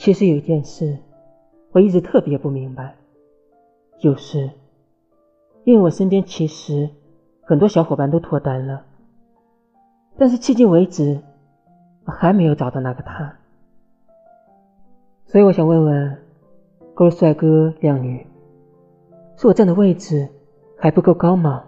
其实有一件事我一直特别不明白。就是因为我身边其实很多小伙伴都脱单了但是迄今为止我还没有找到那个他。所以我想问问各位帅哥靓女是我站的位置还不够高吗？